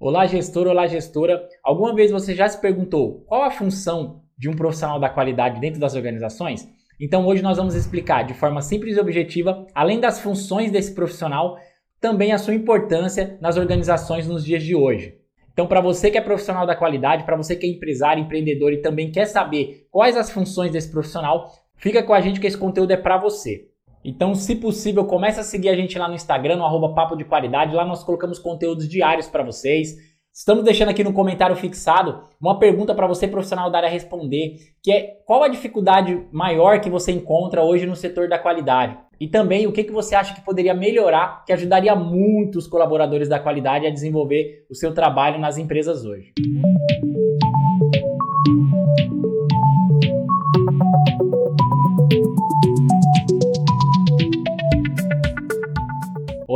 Olá, gestor, olá, gestora. Alguma vez você já se perguntou qual a função de um profissional da qualidade dentro das organizações? Então, hoje nós vamos explicar de forma simples e objetiva, além das funções desse profissional, também a sua importância nas organizações nos dias de hoje. Então, para você que é profissional da qualidade, para você que é empresário, empreendedor e também quer saber quais as funções desse profissional, fica com a gente que esse conteúdo é para você. Então, se possível, comece a seguir a gente lá no Instagram, no arroba Papo de Qualidade. Lá nós colocamos conteúdos diários para vocês. Estamos deixando aqui no comentário fixado uma pergunta para você, profissional da área, responder, que é qual a dificuldade maior que você encontra hoje no setor da qualidade? E também o que, que você acha que poderia melhorar, que ajudaria muito os colaboradores da qualidade a desenvolver o seu trabalho nas empresas hoje.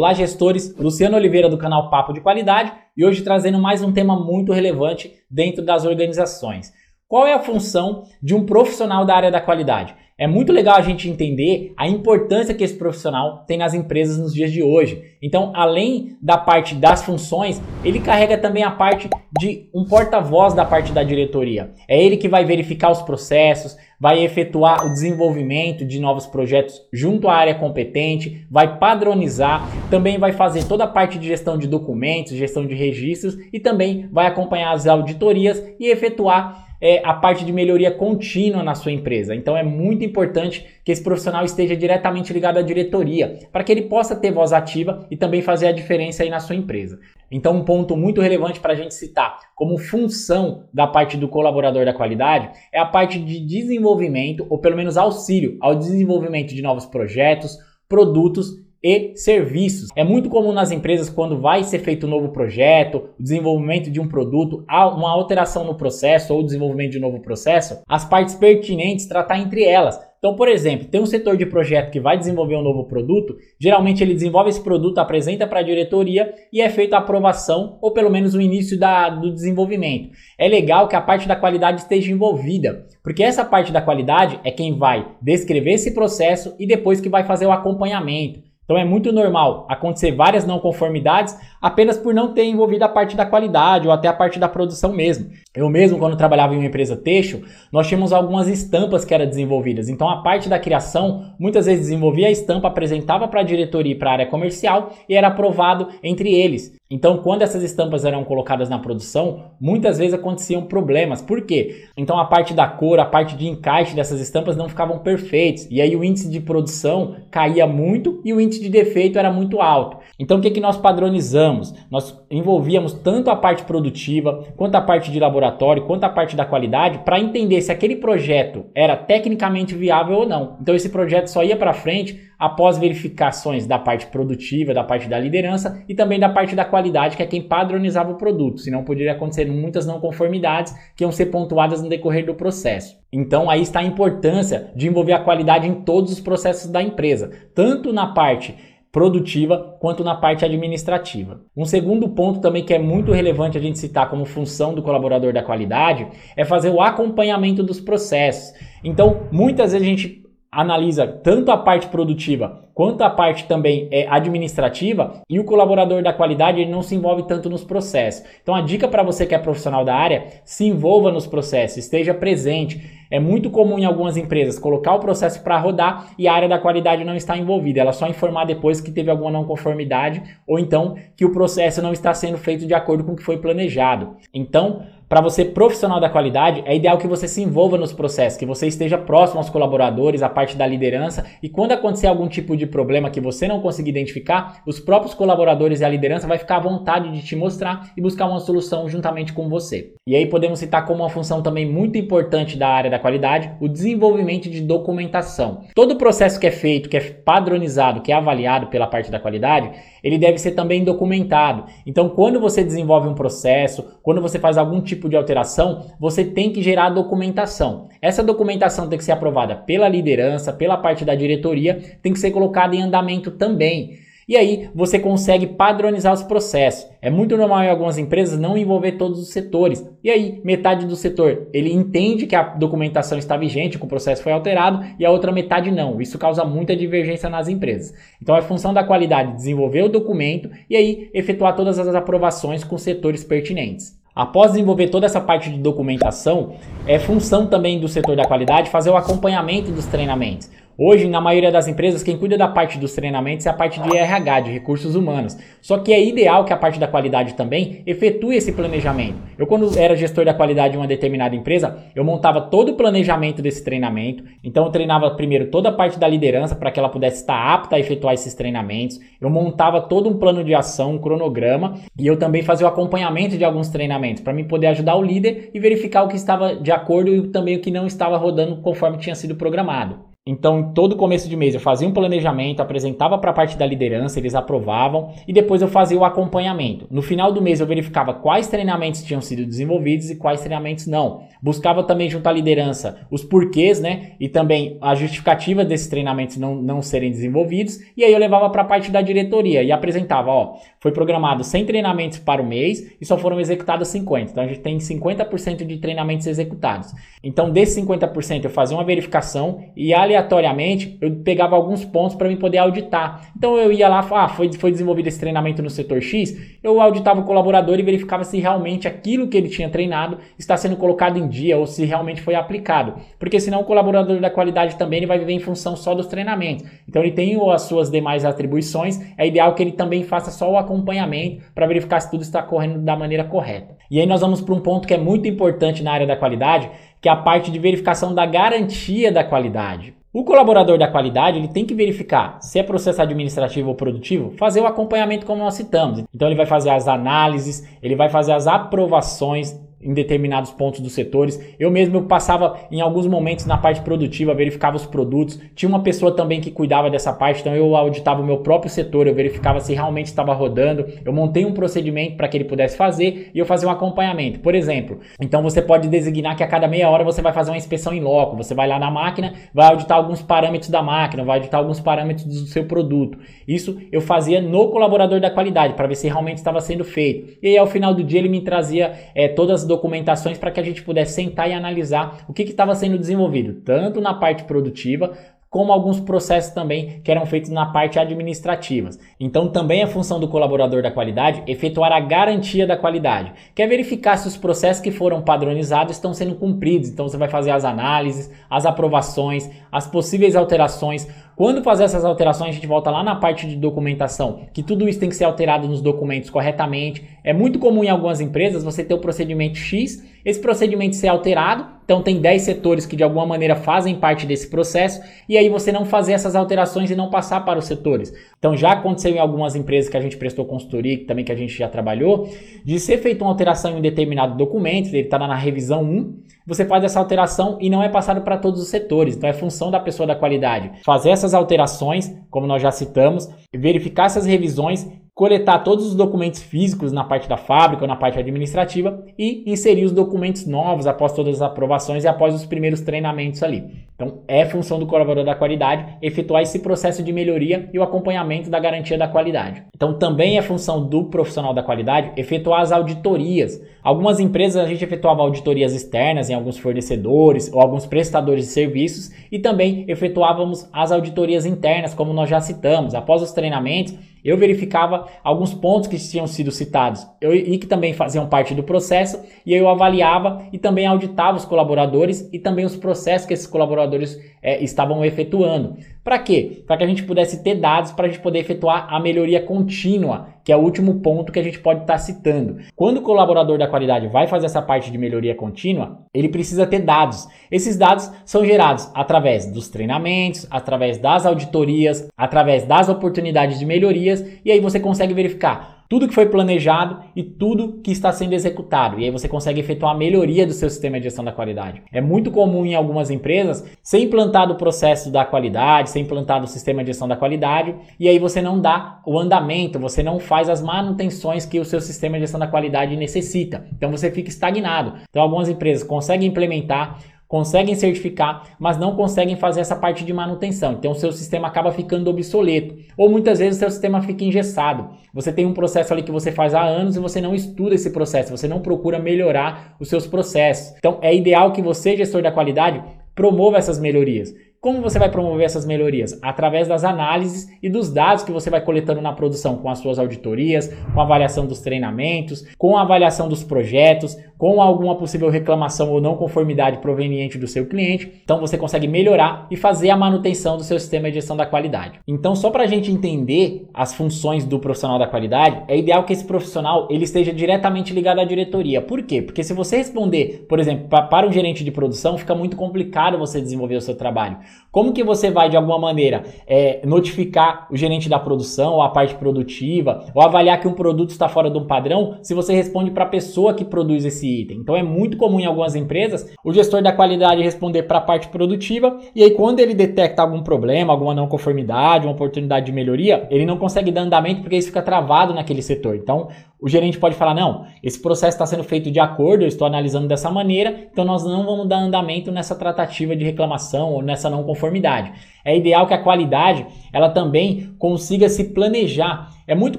Olá, gestores! Luciano Oliveira do canal Papo de Qualidade e hoje trazendo mais um tema muito relevante dentro das organizações. Qual é a função de um profissional da área da qualidade? É muito legal a gente entender a importância que esse profissional tem nas empresas nos dias de hoje. Então, além da parte das funções, ele carrega também a parte de um porta-voz da parte da diretoria. É ele que vai verificar os processos, vai efetuar o desenvolvimento de novos projetos junto à área competente, vai padronizar, também vai fazer toda a parte de gestão de documentos, gestão de registros e também vai acompanhar as auditorias e efetuar é, a parte de melhoria contínua na sua empresa. Então é muito importante que esse profissional esteja diretamente ligado à diretoria, para que ele possa ter voz ativa e também fazer a diferença aí na sua empresa. Então, um ponto muito relevante para a gente citar como função da parte do colaborador da qualidade é a parte de desenvolvimento, ou pelo menos auxílio ao desenvolvimento de novos projetos, produtos e serviços. É muito comum nas empresas quando vai ser feito um novo projeto, o desenvolvimento de um produto, uma alteração no processo ou desenvolvimento de um novo processo, as partes pertinentes tratar entre elas. Então, por exemplo, tem um setor de projeto que vai desenvolver um novo produto, geralmente ele desenvolve esse produto, apresenta para a diretoria e é feita a aprovação ou pelo menos o início da, do desenvolvimento. É legal que a parte da qualidade esteja envolvida, porque essa parte da qualidade é quem vai descrever esse processo e depois que vai fazer o acompanhamento então é muito normal acontecer várias não conformidades apenas por não ter envolvido a parte da qualidade ou até a parte da produção mesmo. Eu mesmo, quando trabalhava em uma empresa textil, nós tínhamos algumas estampas que eram desenvolvidas. Então a parte da criação muitas vezes desenvolvia a estampa, apresentava para a diretoria e para a área comercial e era aprovado entre eles. Então, quando essas estampas eram colocadas na produção, muitas vezes aconteciam problemas. Por quê? Então, a parte da cor, a parte de encaixe dessas estampas não ficavam perfeitos. E aí o índice de produção caía muito e o índice de defeito era muito alto. Então, o que, que nós padronizamos? Nós envolvíamos tanto a parte produtiva, quanto a parte de laboratório, quanto a parte da qualidade, para entender se aquele projeto era tecnicamente viável ou não. Então, esse projeto só ia para frente após verificações da parte produtiva, da parte da liderança e também da parte da qualidade, que é quem padronizava o produto, senão poderia acontecer muitas não conformidades que iam ser pontuadas no decorrer do processo. Então aí está a importância de envolver a qualidade em todos os processos da empresa, tanto na parte produtiva quanto na parte administrativa. Um segundo ponto também que é muito relevante a gente citar como função do colaborador da qualidade é fazer o acompanhamento dos processos. Então, muitas vezes a gente analisa tanto a parte produtiva quanto a parte também é, administrativa e o colaborador da qualidade ele não se envolve tanto nos processos. Então a dica para você que é profissional da área, se envolva nos processos, esteja presente. É muito comum em algumas empresas colocar o processo para rodar e a área da qualidade não está envolvida. Ela só informar depois que teve alguma não conformidade ou então que o processo não está sendo feito de acordo com o que foi planejado. Então, para você profissional da qualidade, é ideal que você se envolva nos processos, que você esteja próximo aos colaboradores, à parte da liderança, e quando acontecer algum tipo de problema que você não conseguir identificar, os próprios colaboradores e a liderança vai ficar à vontade de te mostrar e buscar uma solução juntamente com você. E aí podemos citar como uma função também muito importante da área da qualidade, o desenvolvimento de documentação. Todo processo que é feito, que é padronizado, que é avaliado pela parte da qualidade, ele deve ser também documentado. Então, quando você desenvolve um processo, quando você faz algum tipo tipo de alteração, você tem que gerar documentação. Essa documentação tem que ser aprovada pela liderança, pela parte da diretoria, tem que ser colocada em andamento também. E aí você consegue padronizar os processos. É muito normal em algumas empresas não envolver todos os setores. E aí, metade do setor, ele entende que a documentação está vigente, que o processo foi alterado, e a outra metade não. Isso causa muita divergência nas empresas. Então é função da qualidade desenvolver o documento e aí efetuar todas as aprovações com setores pertinentes. Após desenvolver toda essa parte de documentação, é função também do setor da qualidade fazer o acompanhamento dos treinamentos. Hoje, na maioria das empresas, quem cuida da parte dos treinamentos é a parte de RH, de recursos humanos. Só que é ideal que a parte da qualidade também efetue esse planejamento. Eu, quando era gestor da qualidade de uma determinada empresa, eu montava todo o planejamento desse treinamento. Então, eu treinava primeiro toda a parte da liderança para que ela pudesse estar apta a efetuar esses treinamentos. Eu montava todo um plano de ação, um cronograma, e eu também fazia o acompanhamento de alguns treinamentos para mim poder ajudar o líder e verificar o que estava de acordo e também o que não estava rodando conforme tinha sido programado. Então, todo começo de mês eu fazia um planejamento, apresentava para a parte da liderança, eles aprovavam e depois eu fazia o acompanhamento. No final do mês eu verificava quais treinamentos tinham sido desenvolvidos e quais treinamentos não. Buscava também junto à liderança os porquês, né? E também a justificativa desses treinamentos não, não serem desenvolvidos. E aí eu levava para a parte da diretoria e apresentava, ó, foi programado 100 treinamentos para o mês e só foram executados 50. Então a gente tem 50% de treinamentos executados. Então desses 50% eu fazia uma verificação e a aleatoriamente, eu pegava alguns pontos para me poder auditar. Então eu ia lá, ah, foi, foi desenvolvido esse treinamento no setor X, eu auditava o colaborador e verificava se realmente aquilo que ele tinha treinado está sendo colocado em dia ou se realmente foi aplicado. Porque senão o colaborador da qualidade também ele vai viver em função só dos treinamentos. Então ele tem as suas demais atribuições, é ideal que ele também faça só o acompanhamento para verificar se tudo está correndo da maneira correta. E aí nós vamos para um ponto que é muito importante na área da qualidade, que é a parte de verificação da garantia da qualidade. O colaborador da qualidade ele tem que verificar se é processo administrativo ou produtivo, fazer o acompanhamento como nós citamos. Então ele vai fazer as análises, ele vai fazer as aprovações em determinados pontos dos setores. Eu mesmo eu passava em alguns momentos na parte produtiva, verificava os produtos. Tinha uma pessoa também que cuidava dessa parte, então eu auditava o meu próprio setor, eu verificava se realmente estava rodando. Eu montei um procedimento para que ele pudesse fazer e eu fazia um acompanhamento. Por exemplo, então você pode designar que a cada meia hora você vai fazer uma inspeção em loco. Você vai lá na máquina, vai auditar alguns parâmetros da máquina, vai auditar alguns parâmetros do seu produto. Isso eu fazia no colaborador da qualidade para ver se realmente estava sendo feito. E aí ao final do dia ele me trazia é, todas as documentações para que a gente pudesse sentar e analisar o que estava sendo desenvolvido, tanto na parte produtiva como alguns processos também que eram feitos na parte administrativa. Então, também é função do colaborador da qualidade efetuar a garantia da qualidade, que é verificar se os processos que foram padronizados estão sendo cumpridos. Então, você vai fazer as análises, as aprovações, as possíveis alterações. Quando fazer essas alterações, a gente volta lá na parte de documentação, que tudo isso tem que ser alterado nos documentos corretamente. É muito comum em algumas empresas você ter o procedimento X, esse procedimento ser alterado, então tem 10 setores que de alguma maneira fazem parte desse processo, e aí você não fazer essas alterações e não passar para os setores. Então já aconteceu em algumas empresas que a gente prestou consultoria, também que a gente já trabalhou, de ser feita uma alteração em um determinado documento, ele está na revisão 1, você faz essa alteração e não é passado para todos os setores. Então é função da pessoa da qualidade fazer essas alterações, como nós já citamos, verificar essas revisões coletar todos os documentos físicos na parte da fábrica ou na parte administrativa e inserir os documentos novos após todas as aprovações e após os primeiros treinamentos ali. Então, é função do colaborador da qualidade efetuar esse processo de melhoria e o acompanhamento da garantia da qualidade. Então, também é função do profissional da qualidade efetuar as auditorias. Algumas empresas a gente efetuava auditorias externas em alguns fornecedores ou alguns prestadores de serviços e também efetuávamos as auditorias internas, como nós já citamos. Após os treinamentos, eu verificava alguns pontos que tinham sido citados eu, e que também faziam parte do processo, e eu avaliava e também auditava os colaboradores e também os processos que esses colaboradores é, estavam efetuando. Para quê? Para que a gente pudesse ter dados para a gente poder efetuar a melhoria contínua, que é o último ponto que a gente pode estar tá citando. Quando o colaborador da qualidade vai fazer essa parte de melhoria contínua, ele precisa ter dados. Esses dados são gerados através dos treinamentos, através das auditorias, através das oportunidades de melhorias, e aí você consegue verificar tudo que foi planejado e tudo que está sendo executado. E aí você consegue efetuar a melhoria do seu sistema de gestão da qualidade. É muito comum em algumas empresas ser implantado o processo da qualidade, ser implantado o sistema de gestão da qualidade, e aí você não dá o andamento, você não faz as manutenções que o seu sistema de gestão da qualidade necessita. Então você fica estagnado. Então algumas empresas conseguem implementar conseguem certificar, mas não conseguem fazer essa parte de manutenção. Então, o seu sistema acaba ficando obsoleto. Ou muitas vezes o seu sistema fica engessado. Você tem um processo ali que você faz há anos e você não estuda esse processo, você não procura melhorar os seus processos. Então, é ideal que você, gestor da qualidade, promova essas melhorias. Como você vai promover essas melhorias? Através das análises e dos dados que você vai coletando na produção, com as suas auditorias, com a avaliação dos treinamentos, com a avaliação dos projetos, com alguma possível reclamação ou não conformidade proveniente do seu cliente. Então você consegue melhorar e fazer a manutenção do seu sistema de gestão da qualidade. Então, só para a gente entender as funções do profissional da qualidade, é ideal que esse profissional ele esteja diretamente ligado à diretoria. Por quê? Porque se você responder, por exemplo, para um gerente de produção, fica muito complicado você desenvolver o seu trabalho. Como que você vai, de alguma maneira, é, notificar o gerente da produção, ou a parte produtiva, ou avaliar que um produto está fora de um padrão, se você responde para a pessoa que produz esse item? Então é muito comum em algumas empresas o gestor da qualidade responder para a parte produtiva, e aí quando ele detecta algum problema, alguma não conformidade, uma oportunidade de melhoria, ele não consegue dar andamento porque isso fica travado naquele setor. Então o gerente pode falar: não, esse processo está sendo feito de acordo, eu estou analisando dessa maneira, então nós não vamos dar andamento nessa tratativa de reclamação ou nessa não conformidade. É ideal que a qualidade ela também consiga se planejar. É muito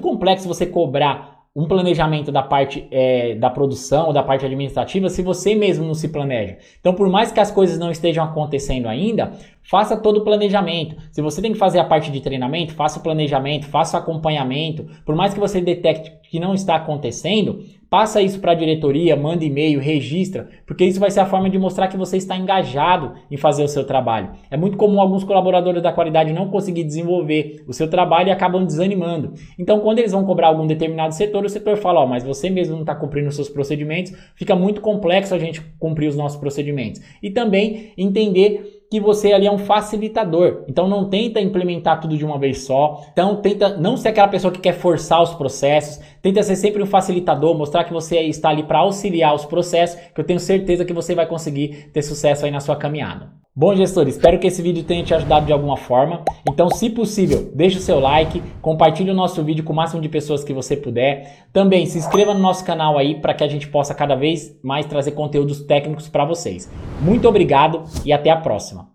complexo você cobrar um planejamento da parte é, da produção ou da parte administrativa se você mesmo não se planeja. Então, por mais que as coisas não estejam acontecendo ainda, faça todo o planejamento. Se você tem que fazer a parte de treinamento, faça o planejamento, faça o acompanhamento. Por mais que você detecte que não está acontecendo, Passa isso para a diretoria, manda e-mail, registra, porque isso vai ser a forma de mostrar que você está engajado em fazer o seu trabalho. É muito comum alguns colaboradores da qualidade não conseguir desenvolver o seu trabalho e acabam desanimando. Então, quando eles vão cobrar algum determinado setor, o setor fala: Ó, mas você mesmo não está cumprindo os seus procedimentos, fica muito complexo a gente cumprir os nossos procedimentos. E também entender que você ali é um facilitador. Então não tenta implementar tudo de uma vez só. Então tenta não ser aquela pessoa que quer forçar os processos. Tenta ser sempre um facilitador, mostrar que você está ali para auxiliar os processos, que eu tenho certeza que você vai conseguir ter sucesso aí na sua caminhada. Bom, gestor, espero que esse vídeo tenha te ajudado de alguma forma. Então, se possível, deixe o seu like, compartilhe o nosso vídeo com o máximo de pessoas que você puder. Também se inscreva no nosso canal aí para que a gente possa cada vez mais trazer conteúdos técnicos para vocês. Muito obrigado e até a próxima.